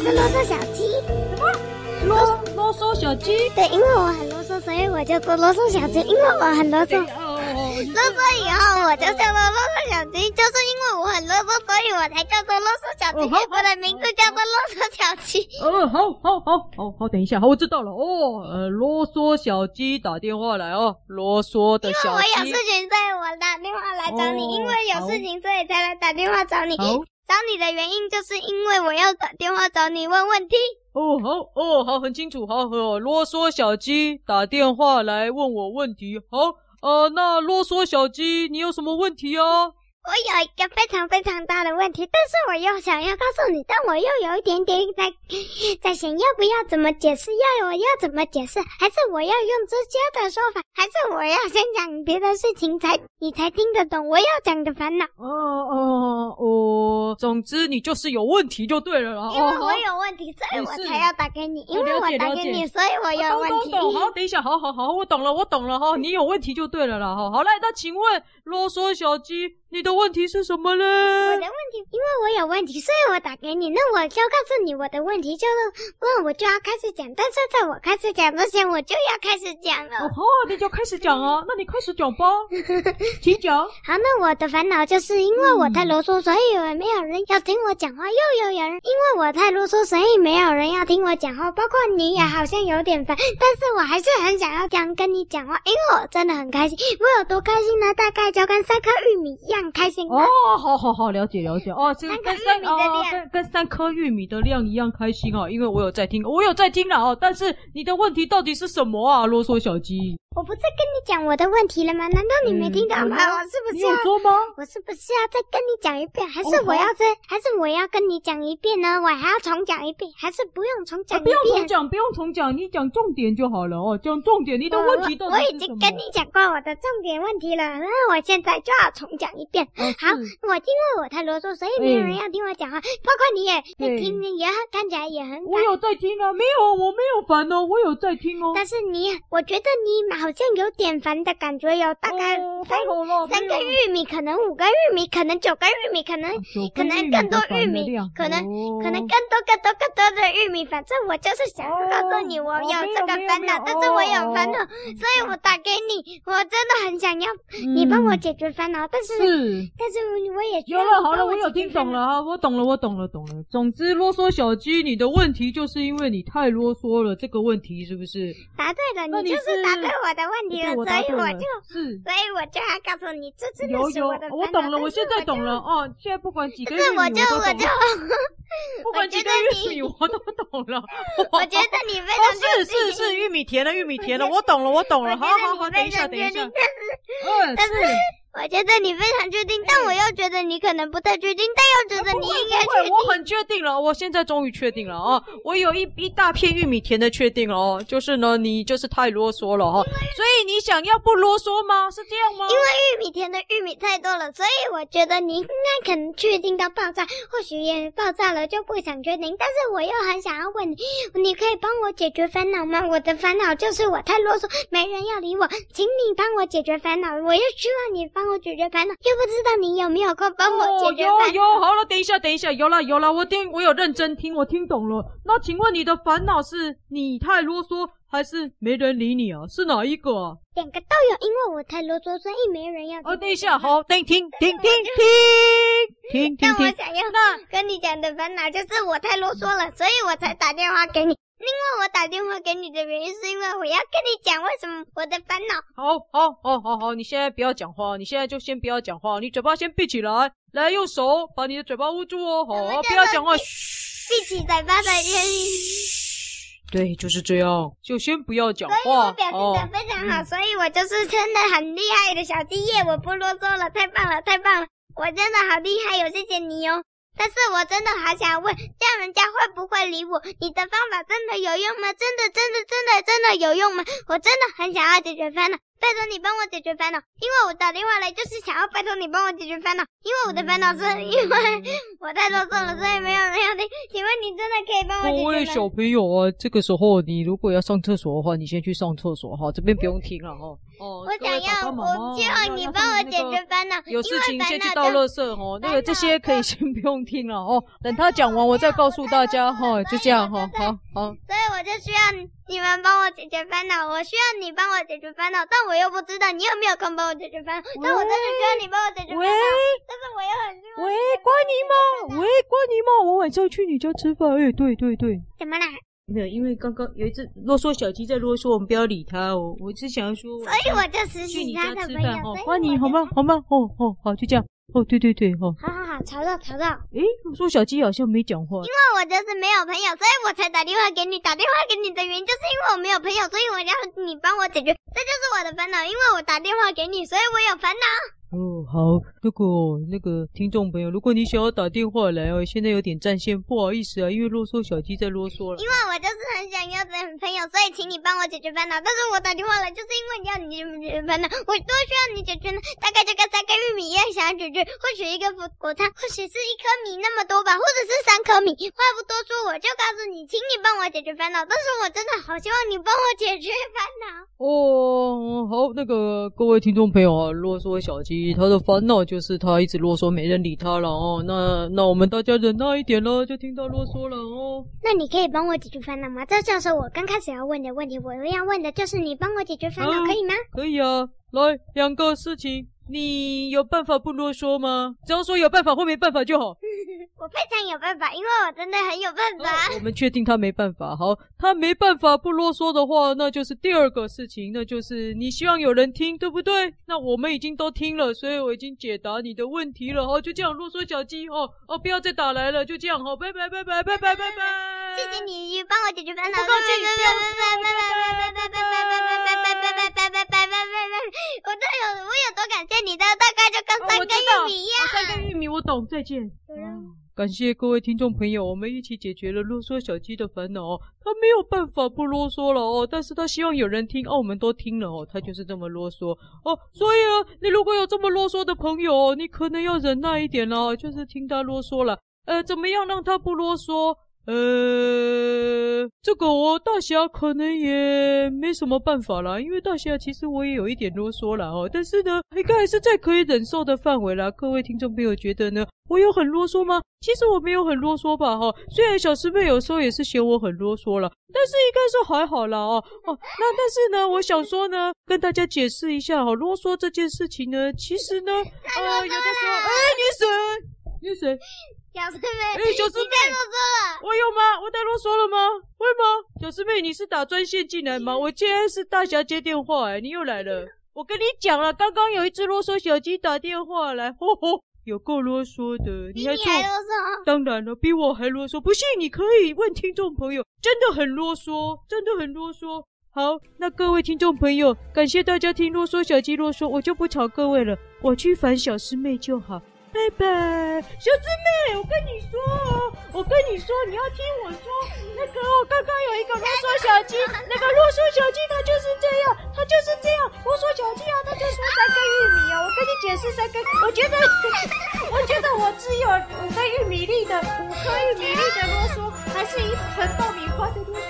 是啰嗦小鸡。啰啰嗦小鸡？对，因为我很啰嗦，所以我叫做啰嗦小鸡。因为我很啰嗦，啰嗦以后我就叫做啰嗦小鸡，就是因为我很啰嗦，所以我才叫做啰嗦小鸡。我的名字叫做啰嗦小鸡。哦，好好好好好，等一下，好，我知道了。哦，呃，啰嗦小鸡打电话来哦，啰嗦的小鸡。因为我有事情，所以我打电话来找你。因为有事情，所以才来打电话找你。找你的原因就是因为我要打电话找你问问题。哦，好，哦，好，很清楚，好，好，啰嗦小鸡打电话来问我问题，好，呃，那啰嗦小鸡，你有什么问题啊？我有一个非常非常大的问题，但是我又想要告诉你，但我又有一点点在 在想，要不要怎么解释？要我要怎么解释？还是我要用直接的说法？还是我要先讲别的事情才你才听得懂我要讲的烦恼？哦哦哦，总之你就是有问题就对了啦。因为我有问题，所以我才要打给你。因为我打给你，所以我有问题。懂懂懂。好，等一下，好好好，我懂了，我懂了哈。你有问题就对了啦。哈，好嘞，那请问啰嗦小鸡。你的问题是什么呢？我的问题，因为我有问题，所以我打给你。那我就告诉你我的问题，就是问我就要开始讲。但是在我开始讲之前，我就要开始讲了。哦，好，你就开始讲啊。那你开始讲吧，请讲。好，那我的烦恼就是因为我太啰嗦，所以没有人要听我讲话。又有人因为我太啰嗦，所以没有人要听我讲话。包括你也好像有点烦，但是我还是很想要讲跟你讲话，因为我真的很开心。我有多开心呢？大概就跟三颗玉米一样。开心哦，好好好，了解了解哦，这个跟三哦跟跟三颗玉米的量一样开心哦，因为我有在听，我有在听了哦。但是你的问题到底是什么啊，啰嗦小鸡？我不是跟你讲我的问题了吗？难道你没听到吗？我是不是要说吗？我是不是要再跟你讲一遍？还是我要再？还是我要跟你讲一遍呢？我还要重讲一遍？还是不用重讲一遍？不用重讲，不用重讲，你讲重点就好了哦。讲重点，你的问题到底是什么？我已经跟你讲过我的重点问题了，那我现在就要重讲一遍。好，我因为我太啰嗦，所以没有人要听我讲话，包括你也在听，也看起来也很。我有在听啊，没有，我没有烦哦，我有在听哦。但是你，我觉得你好像有点烦的感觉，有大概三三个玉米，可能五个玉米，可能九根玉米，可能可能更多玉米，可能可能更多更多更多的玉米。反正我就是想告诉你，我有这个烦恼，但是我有烦恼，所以我打给你，我真的很想要你帮我解决烦恼，但是但是我也有了，好了，我有听懂了啊，我懂了，我懂了，懂了。总之，啰嗦小鸡，你的问题就是因为你太啰嗦了，这个问题是不是？答对了，你就是答对我的问题了。所以我就，是，所以我就要告诉你，这真的是我懂了，我现在懂了哦。现在不管几个玉米，我就我就，不管几个玉米，我都懂了。我觉得你非常 是是是玉米甜了，玉米甜了，我懂了，我懂了。好好好，等一下，等一下。嗯，但是。我觉得你非常确定，但我又觉得你可能不太确定，但又觉得你应该确定。我很确定了，我现在终于确定了啊！我有一一大片玉米田的确定了哦，就是呢，你就是太啰嗦了哈，所以你想要不啰嗦吗？是这样吗？因为玉米田的玉米太多了，所以我觉得你应该可能确定到爆炸，或许也爆炸了就不想确定。但是我又很想要问你，你可以帮我解决烦恼吗？我的烦恼就是我太啰嗦，没人要理我，请你帮我解决烦恼，我又希望你帮。帮我解决烦恼，又不知道你有没有空帮我解决烦恼。哦，有有，好了，等一下，等一下，有了有了，我听，我有认真听，我听懂了。那请问你的烦恼是你太啰嗦，还是没人理你啊？是哪一个啊？两个都有，因为我太啰嗦，所以没人要。哦，等一下，好，等听听听听听听。但 我想要跟你讲的烦恼就是我太啰嗦了，所以我才打电话给你。另外，我打电话给你的原因是因为我要跟你讲为什么我的烦恼。好，好，好，好，好，你现在不要讲话，你现在就先不要讲话，你嘴巴先闭起来，来用手把你的嘴巴捂住哦。好，不要讲话，嘘，闭起嘴巴的原因。对，就是这样，就先不要讲话。所以我表现得非常好，哦、所以我就是真的很厉害的小鸡耶！我不啰嗦了，太棒了，太棒了，我真的好厉害哟！谢谢你哟。但是我真的好想问，这样人家会不会理我？你的方法真的有用吗？真的真的真的真的有用吗？我真的很想要解决烦恼，拜托你帮我解决烦恼，因为我打电话来就是想要拜托你帮我解决烦恼，因为我的烦恼是因为我太啰嗦了，所以没有人要听。请问你真的可以帮我解决？各位小朋友啊，这个时候你如果要上厕所的话，你先去上厕所哈，这边不用听了哈。哦，我想要，我希望你帮我解决烦恼。有事情先去倒垃圾哦。那个这些可以先不用听了哦。等他讲完，我再告诉大家哈。就这样哈，好好。所以我就需要你们帮我解决烦恼。我需要你帮我解决烦恼，但我又不知道你有没有空帮我解决烦恼。但我真的需要你帮我解决烦恼。但是我又很。喂，关你吗？喂，关你吗？我晚上去你家吃饭。哎，对对对。怎么啦？没有，因为刚刚有一只啰嗦小鸡在啰嗦，我们不要理它哦。我是想要说，所以我就实习你家吃饭哦。欢迎，好吗？好吗？哦哦，好，就这样。哦，对对对，哦。好好好，吵到吵到。诶，我说小鸡好像没讲话。因为我就是没有朋友，所以我才打电话给你。打电话给你的原因就是因为我没有朋友，所以我要你帮我解决。这就是我的烦恼，因为我打电话给你，所以我有烦恼。哦，好，那个那个听众朋友，如果你想要打电话来哦，现在有点占线，不好意思啊，因为啰嗦小鸡在啰嗦了。因为我就是很想要的朋友，所以请你帮我解决烦恼。但是我打电话来，就是因为你要你解决烦恼，我多需要你解决呢？大概就跟三个玉米一样想要解决，或许一个果餐，或许是一颗米那么多吧，或者是三颗米。话不多说，我就告诉你，请你帮我解决烦恼。但是我真的好希望你帮我解决烦恼。哦，好，那个各位听众朋友啊，啰嗦小鸡。他的烦恼就是他一直啰嗦，没人理他了哦。那那我们大家忍耐一点了，就听他啰嗦了哦。那你可以帮我解决烦恼吗？这就是我刚开始要问的问题。我要问的就是你帮我解决烦恼，可以吗？可以啊，来两个事情。你有办法不啰嗦吗？只要说有办法或没办法就好。我非常有办法，因为我真的很有办法。哦，我们确定他没办法。好，他没办法不啰嗦的话，那就是第二个事情，那就是你希望有人听，对不对？那我们已经都听了，所以我已经解答你的问题了。好，就这样，啰嗦小鸡哦哦，不要再打来了，就这样，好，拜拜拜拜拜拜拜拜。谢谢你帮我解决烦恼。不客气，拜拜根玉米一样。三根玉米，我懂。再见。感谢各位听众朋友，我们一起解决了啰嗦小鸡的烦恼哦。他没有办法不啰嗦了哦，但是他希望有人听哦，我们都听了哦，他就是这么啰嗦哦。所以啊，你如果有这么啰嗦的朋友，你可能要忍耐一点哦，就是听他啰嗦了。呃，怎么样让他不啰嗦？呃，这个我大侠可能也没什么办法啦，因为大侠其实我也有一点啰嗦啦哦，但是呢，应该还是在可以忍受的范围啦。各位听众朋友觉得呢，我有很啰嗦吗？其实我没有很啰嗦吧哈，虽然小师妹有时候也是嫌我很啰嗦了，但是应该是还好啦哦哦。那但是呢，我想说呢，跟大家解释一下哈，啰嗦这件事情呢，其实呢，呃，有的时候，哎，你谁？你谁？小师妹，哎，小师妹，你太啰嗦了。我有吗？我太啰嗦了吗？会吗？小师妹，你是打专线进来吗？我今天是大侠接电话，哎，你又来了。我跟你讲了，刚刚有一只啰嗦小鸡打电话来，吼吼，有够啰嗦的。你还说？比你还啰嗦？当然了，比我还啰嗦。不信你可以问听众朋友，真的很啰嗦，真的很啰嗦。好，那各位听众朋友，感谢大家听啰嗦小鸡啰嗦，我就不吵各位了，我去烦小师妹就好。拜拜，小师妹，我跟你说哦，我跟你说，你要听我说，那个哦，刚刚有一个啰嗦小鸡，那个啰嗦小鸡它就是这样，它就是这样，啰嗦小鸡啊，它就说三根玉米啊，我跟你解释三根，我觉得，我觉得我只有五根玉米粒的，五颗玉米粒的啰嗦，还是一盆爆米花的啰嗦。